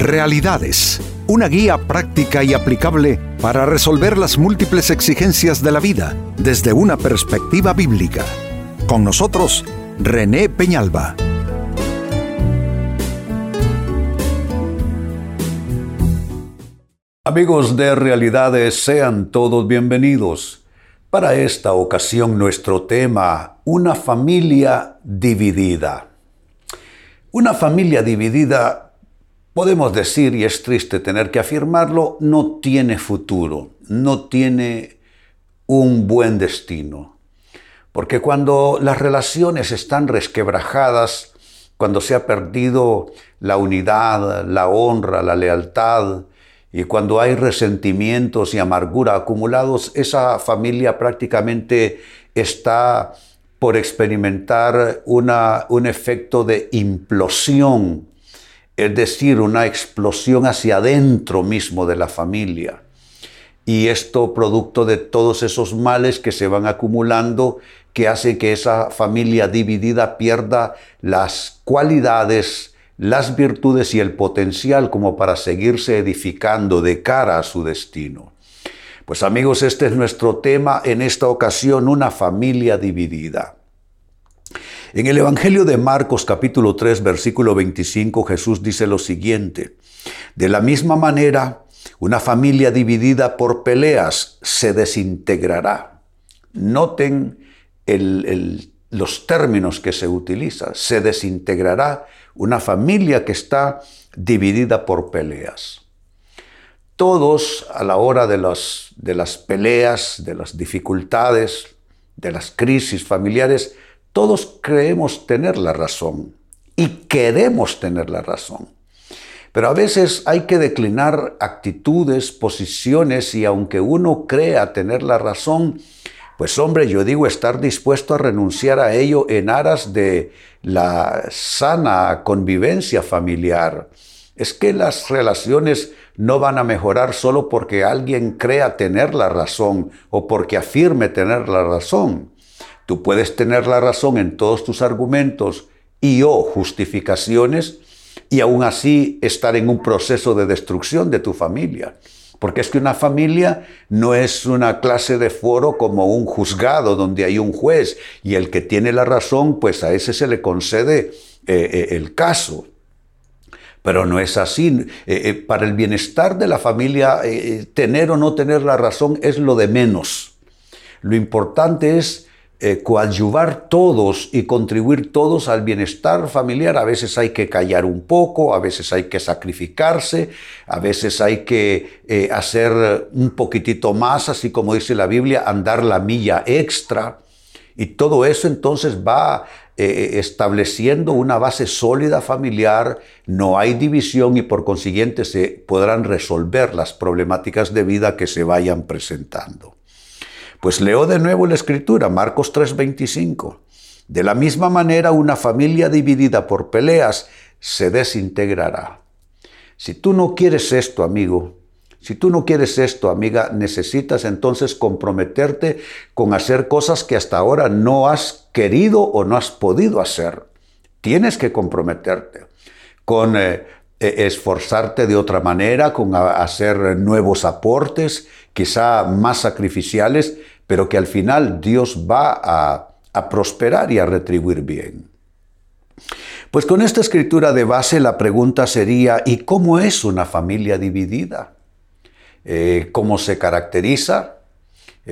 Realidades, una guía práctica y aplicable para resolver las múltiples exigencias de la vida desde una perspectiva bíblica. Con nosotros, René Peñalba. Amigos de Realidades, sean todos bienvenidos. Para esta ocasión nuestro tema, una familia dividida. Una familia dividida, podemos decir, y es triste tener que afirmarlo, no tiene futuro, no tiene un buen destino. Porque cuando las relaciones están resquebrajadas, cuando se ha perdido la unidad, la honra, la lealtad, y cuando hay resentimientos y amargura acumulados, esa familia prácticamente está por experimentar un efecto de implosión, es decir, una explosión hacia adentro mismo de la familia. Y esto producto de todos esos males que se van acumulando, que hace que esa familia dividida pierda las cualidades, las virtudes y el potencial como para seguirse edificando de cara a su destino. Pues amigos, este es nuestro tema en esta ocasión, una familia dividida. En el Evangelio de Marcos capítulo 3 versículo 25 Jesús dice lo siguiente, de la misma manera, una familia dividida por peleas se desintegrará. Noten los términos que se utilizan. Se desintegrará una familia que está dividida por peleas todos a la hora de, de las peleas, de las dificultades, de las crisis familiares, todos creemos tener la razón y queremos tener la razón. Pero a veces hay que declinar actitudes, posiciones y aunque uno crea tener la razón, pues hombre, yo digo estar dispuesto a renunciar a ello en aras de la sana convivencia familiar. Es que las relaciones no van a mejorar solo porque alguien crea tener la razón o porque afirme tener la razón. Tú puedes tener la razón en todos tus argumentos y o justificaciones y aún así estar en un proceso de destrucción de tu familia. Porque es que una familia no es una clase de foro como un juzgado donde hay un juez y el que tiene la razón, pues a ese se le concede eh, eh, el caso. Pero no es así. Eh, para el bienestar de la familia, tener o no tener la razón es lo de menos. Lo importante es coadyuvar todos y contribuir todos al bienestar familiar. A veces hay que callar un poco, a veces hay que sacrificarse, a veces hay que hacer un poquitito más, así como dice la Biblia, andar la milla extra. Y todo eso entonces va eh, estableciendo una base sólida familiar, no hay división y por consiguiente se podrán resolver las problemáticas de vida que se vayan presentando. Pues leo de nuevo la escritura, Marcos 3:25. De la misma manera, una familia dividida por peleas se desintegrará. Si tú no quieres esto, amigo, si tú no quieres esto, amiga, necesitas entonces comprometerte con hacer cosas que hasta ahora no has querido o no has podido hacer. Tienes que comprometerte con eh, esforzarte de otra manera, con hacer nuevos aportes, quizá más sacrificiales, pero que al final Dios va a, a prosperar y a retribuir bien. Pues con esta escritura de base la pregunta sería, ¿y cómo es una familia dividida? Eh, cómo se caracteriza,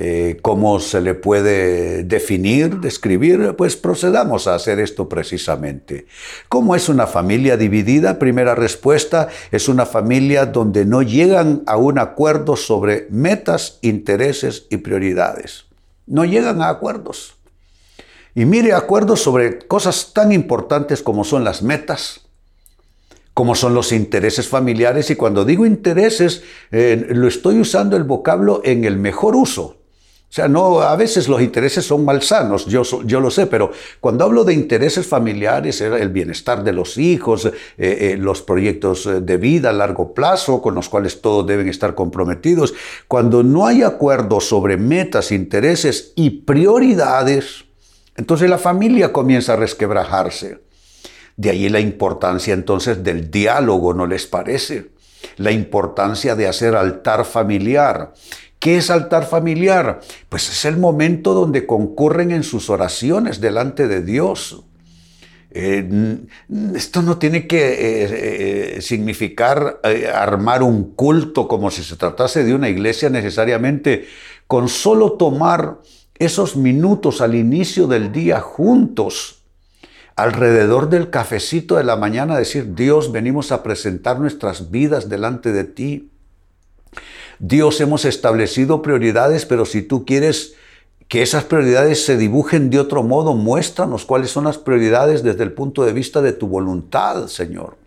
eh, cómo se le puede definir, describir, pues procedamos a hacer esto precisamente. ¿Cómo es una familia dividida? Primera respuesta, es una familia donde no llegan a un acuerdo sobre metas, intereses y prioridades. No llegan a acuerdos. Y mire, acuerdos sobre cosas tan importantes como son las metas, como son los intereses familiares. Y cuando digo intereses, eh, lo estoy usando el vocablo en el mejor uso. O sea, no, a veces los intereses son malsanos, yo, yo lo sé, pero cuando hablo de intereses familiares, el bienestar de los hijos, eh, eh, los proyectos de vida a largo plazo con los cuales todos deben estar comprometidos, cuando no hay acuerdo sobre metas, intereses y prioridades, entonces la familia comienza a resquebrajarse. De ahí la importancia entonces del diálogo, ¿no les parece? La importancia de hacer altar familiar. ¿Qué es altar familiar? Pues es el momento donde concurren en sus oraciones delante de Dios. Eh, esto no tiene que eh, eh, significar armar un culto como si se tratase de una iglesia necesariamente. Con solo tomar esos minutos al inicio del día juntos alrededor del cafecito de la mañana decir, Dios, venimos a presentar nuestras vidas delante de ti. Dios, hemos establecido prioridades, pero si tú quieres que esas prioridades se dibujen de otro modo, muéstranos cuáles son las prioridades desde el punto de vista de tu voluntad, Señor.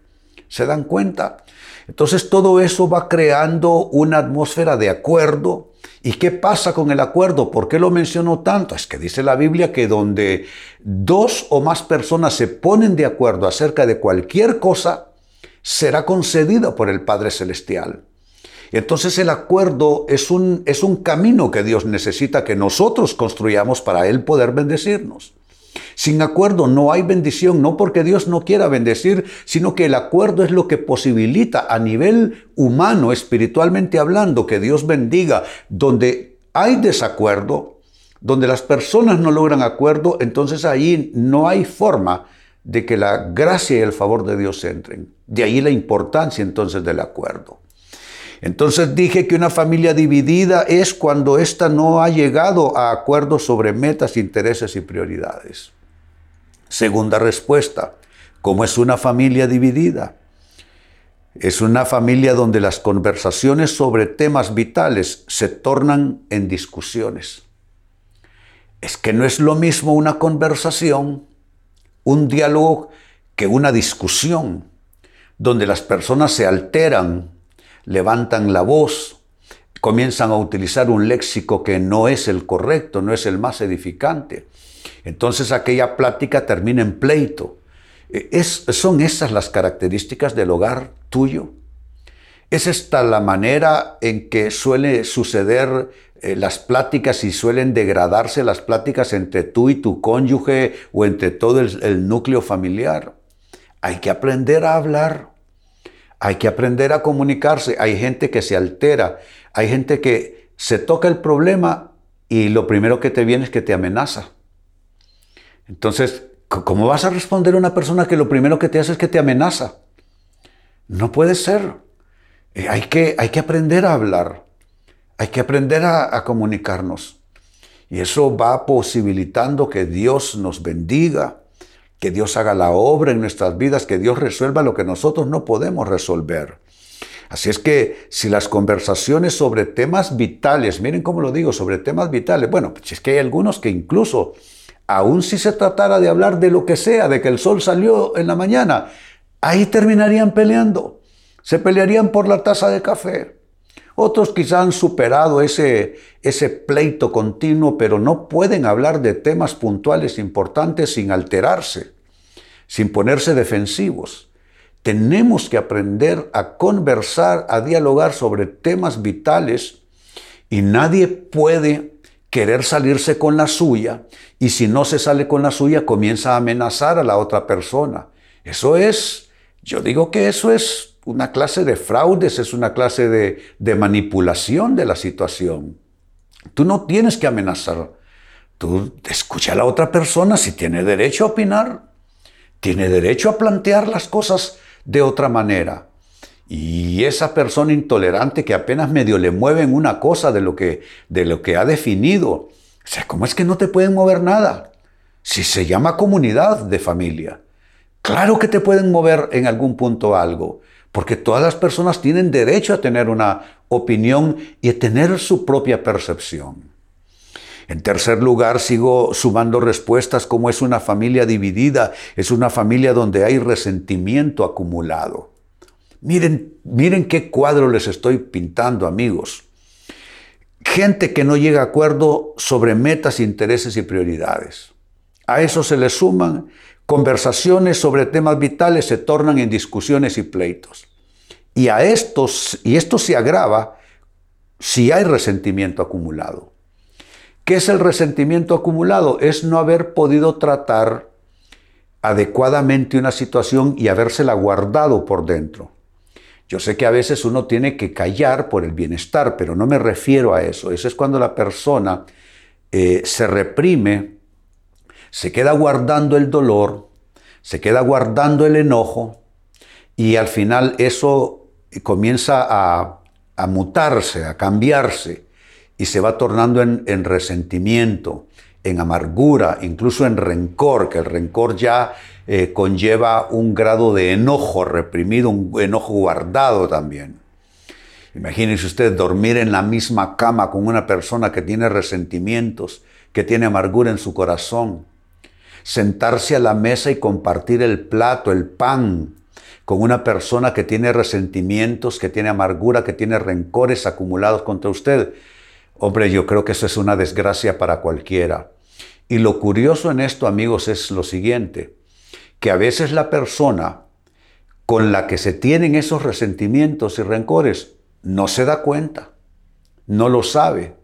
¿Se dan cuenta? Entonces todo eso va creando una atmósfera de acuerdo. ¿Y qué pasa con el acuerdo? ¿Por qué lo menciono tanto? Es que dice la Biblia que donde dos o más personas se ponen de acuerdo acerca de cualquier cosa, será concedida por el Padre Celestial. Entonces el acuerdo es un, es un camino que Dios necesita que nosotros construyamos para Él poder bendecirnos. Sin acuerdo no hay bendición, no porque Dios no quiera bendecir, sino que el acuerdo es lo que posibilita a nivel humano, espiritualmente hablando, que Dios bendiga. Donde hay desacuerdo, donde las personas no logran acuerdo, entonces ahí no hay forma de que la gracia y el favor de Dios entren. De ahí la importancia entonces del acuerdo. Entonces dije que una familia dividida es cuando ésta no ha llegado a acuerdos sobre metas, intereses y prioridades. Segunda respuesta, ¿cómo es una familia dividida? Es una familia donde las conversaciones sobre temas vitales se tornan en discusiones. Es que no es lo mismo una conversación, un diálogo, que una discusión, donde las personas se alteran, levantan la voz, comienzan a utilizar un léxico que no es el correcto, no es el más edificante. Entonces aquella plática termina en pleito. E, ¿Son esas las características del hogar tuyo? ¿Es esta la manera en que suele suceder eh, las pláticas y suelen degradarse las pláticas entre tú y tu cónyuge o entre todo el núcleo familiar? Hay que aprender a hablar. Hay que aprender a comunicarse. Hay gente que se altera. Hay gente que se toca el problema y lo primero que te viene es que te amenaza. Entonces, ¿cómo vas a responder a una persona que lo primero que te hace es que te amenaza? No puede ser. Eh, hay, que, hay que aprender a hablar. Hay que aprender a, a comunicarnos. Y eso va posibilitando que Dios nos bendiga, que Dios haga la obra en nuestras vidas, que Dios resuelva lo que nosotros no podemos resolver. Así es que si las conversaciones sobre temas vitales, miren cómo lo digo, sobre temas vitales, bueno, pues es que hay algunos que incluso, aun si se tratara de hablar de lo que sea, de que el sol salió en la mañana, ahí terminarían peleando. Se pelearían por la taza de café. Otros quizá han superado ese, ese pleito continuo, pero no pueden hablar de temas puntuales importantes sin alterarse, sin ponerse defensivos. Tenemos que aprender a conversar, a dialogar sobre temas vitales y nadie puede querer salirse con la suya y si no se sale con la suya comienza a amenazar a la otra persona. Eso es, yo digo que eso es una clase de fraudes, es una clase de, manipulación de la situación. Tú no tienes que amenazar. Tú escucha a la otra persona si tiene derecho a opinar, tiene derecho a plantear las cosas de otra manera. Y esa persona intolerante que apenas medio le mueven una cosa de lo que, de lo que ha definido, ¿cómo es que no te pueden mover nada? Si se llama comunidad de familia, claro que te pueden mover en algún punto algo, porque todas las personas tienen derecho a tener una opinión y a tener su propia percepción. En tercer lugar, sigo sumando respuestas como es una familia dividida, es una familia donde hay resentimiento acumulado. Miren, miren qué cuadro les estoy pintando, amigos. Gente que no llega a acuerdo sobre metas, intereses y prioridades. A eso se le suman conversaciones sobre temas vitales se tornan en discusiones y pleitos. Y a estos, y esto se agrava si hay resentimiento acumulado. ¿Qué es el resentimiento acumulado? Es no haber podido tratar adecuadamente una situación y habérsela guardado por dentro. Yo sé que a veces uno tiene que callar por el bienestar, pero no me refiero a eso. Eso es cuando la persona eh, se reprime, se queda guardando el dolor, se queda guardando el enojo y al final eso comienza a, mutarse, a cambiarse y se va tornando en resentimiento, en amargura, incluso en rencor, que el rencor ya eh, conlleva un grado de enojo reprimido, un enojo guardado también. Imagínese usted dormir en la misma cama con una persona que tiene resentimientos, que tiene amargura en su corazón. Sentarse a la mesa y compartir el plato, el pan, con una persona que tiene resentimientos, que tiene amargura, que tiene rencores acumulados contra usted. Hombre, yo creo que eso es una desgracia para cualquiera. Y lo curioso en esto, amigos, es lo siguiente, que a veces la persona con la que se tienen esos resentimientos y rencores no se da cuenta, no lo sabe.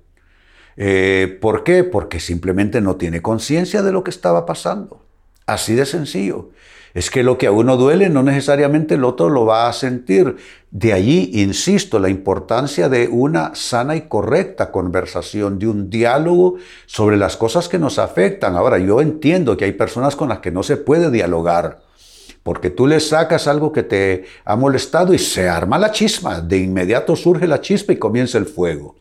Eh, ¿Por qué? Porque simplemente no tiene conciencia de lo que estaba pasando. Así de sencillo. Es que lo que a uno duele no necesariamente el otro lo va a sentir. De allí, insisto, la importancia de una sana y correcta conversación, de un diálogo sobre las cosas que nos afectan. Ahora, yo entiendo que hay personas con las que no se puede dialogar, porque tú le sacas algo que te ha molestado y se arma la chisma. De inmediato surge la chispa y comienza el fuego.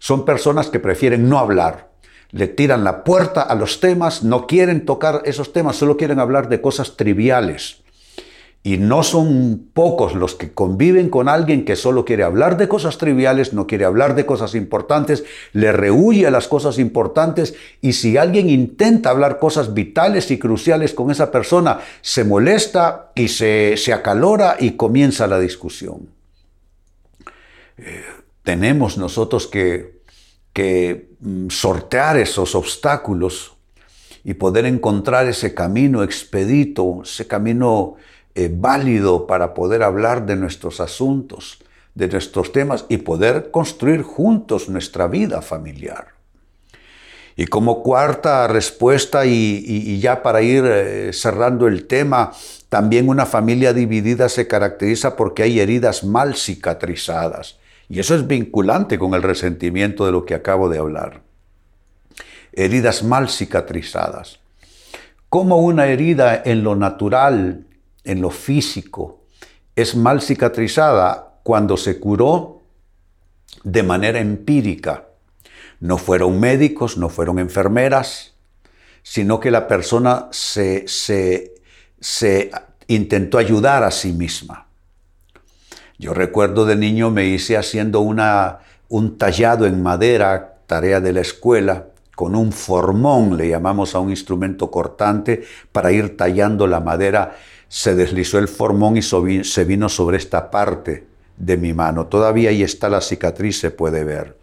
Son personas que prefieren no hablar le tiran la puerta a los temas, no quieren tocar esos temas, solo quieren hablar de cosas triviales. Y no son pocos los que conviven con alguien que solo quiere hablar de cosas triviales, no quiere hablar de cosas importantes, le rehuye a las cosas importantes y si alguien intenta hablar cosas vitales y cruciales con esa persona, se molesta y se, acalora y comienza la discusión. Eh, tenemos nosotros que mm, sortear esos obstáculos y poder encontrar ese camino expedito, ese camino eh, válido para poder hablar de nuestros asuntos, de nuestros temas y poder construir juntos nuestra vida familiar. Y como cuarta respuesta, y, ya para ir eh, cerrando el tema, también una familia dividida se caracteriza porque hay heridas mal cicatrizadas. Y eso es vinculante con el resentimiento de lo que acabo de hablar. Heridas mal cicatrizadas. Como una herida en lo natural, en lo físico, es mal cicatrizada cuando se curó de manera empírica. No fueron médicos, no fueron enfermeras, sino que la persona se, se, se intentó ayudar a sí misma. Yo recuerdo de niño me hice haciendo una, un tallado en madera, tarea de la escuela, con un formón, le llamamos a un instrumento cortante, para ir tallando la madera. Se deslizó el formón y se vino sobre esta parte de mi mano. Todavía ahí está la cicatriz, se puede ver.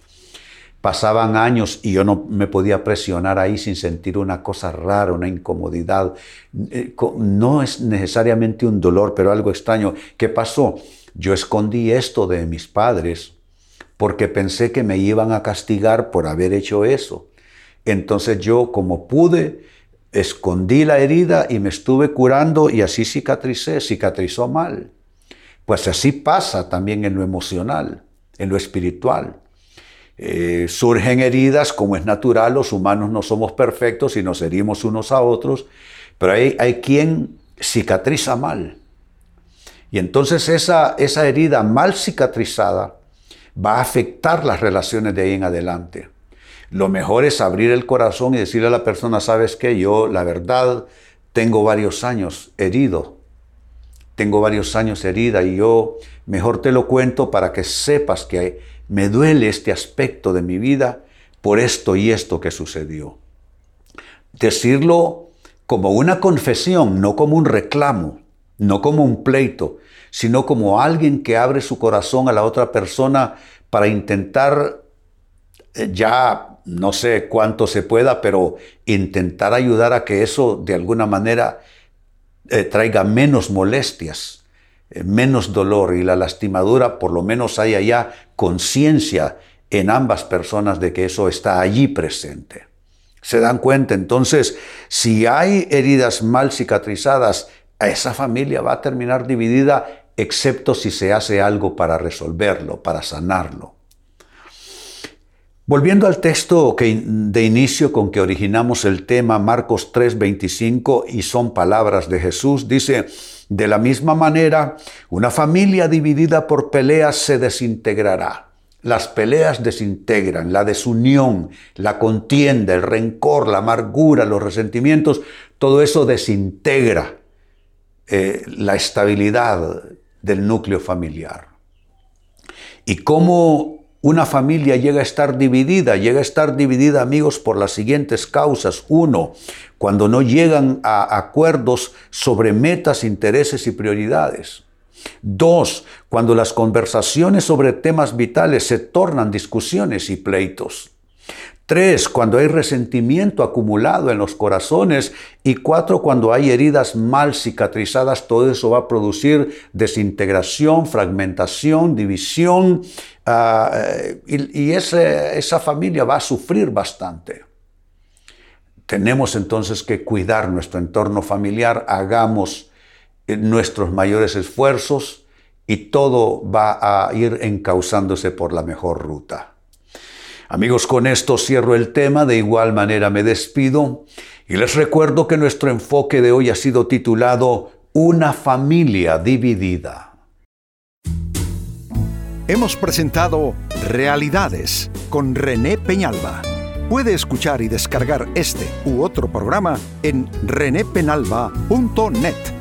Pasaban años y yo no me podía presionar ahí sin sentir una cosa rara, una incomodidad. Eh, no es necesariamente un dolor, pero algo extraño. ¿Qué pasó? Yo escondí esto de mis padres porque pensé que me iban a castigar por haber hecho eso. Entonces yo, como pude, escondí la herida y me estuve curando y así cicatricé, cicatrizó mal. Pues así pasa también en lo emocional, en lo espiritual. Eh, surgen heridas como es natural, los humanos no somos perfectos y nos herimos unos a otros, pero hay, hay quien cicatriza mal. Y entonces esa, esa herida mal cicatrizada va a afectar las relaciones de ahí en adelante. Lo mejor es abrir el corazón y decirle a la persona, sabes que yo la verdad tengo varios años herido, tengo varios años herida y yo mejor te lo cuento para que sepas que me duele este aspecto de mi vida por esto y esto que sucedió. Decirlo como una confesión, no como un reclamo no como un pleito, sino como alguien que abre su corazón a la otra persona para intentar, eh, ya no sé cuánto se pueda, pero intentar ayudar a que eso de alguna manera eh, traiga menos molestias, eh, menos dolor y la lastimadura, por lo menos haya ya conciencia en ambas personas de que eso está allí presente. ¿Se dan cuenta? Entonces, si hay heridas mal cicatrizadas, esa familia va a terminar dividida, excepto si se hace algo para resolverlo, para sanarlo. Volviendo al texto que, de inicio con que originamos el tema, Marcos 3:25, y son palabras de Jesús, dice, de la misma manera, una familia dividida por peleas se desintegrará. Las peleas desintegran, la desunión, la contienda, el rencor, la amargura, los resentimientos, todo eso desintegra eh, la estabilidad del núcleo familiar. Y cómo una familia llega a estar dividida, llega a estar dividida, amigos, por las siguientes causas. Uno, cuando no llegan a acuerdos sobre metas, intereses y prioridades. Dos, cuando las conversaciones sobre temas vitales se tornan discusiones y pleitos. Tres, cuando hay resentimiento acumulado en los corazones. Y cuatro, cuando hay heridas mal cicatrizadas, todo eso va a producir desintegración, fragmentación, división. Ah, eh, y, esa familia va a sufrir bastante. Tenemos entonces que cuidar nuestro entorno familiar, hagamos eh, nuestros mayores esfuerzos y todo va a ir encauzándose por la mejor ruta. Amigos, con esto cierro el tema, de igual manera me despido y les recuerdo que nuestro enfoque de hoy ha sido titulado Una familia dividida. Hemos presentado Realidades con René Peñalba. Puede escuchar y descargar este u otro programa en renépenalba.net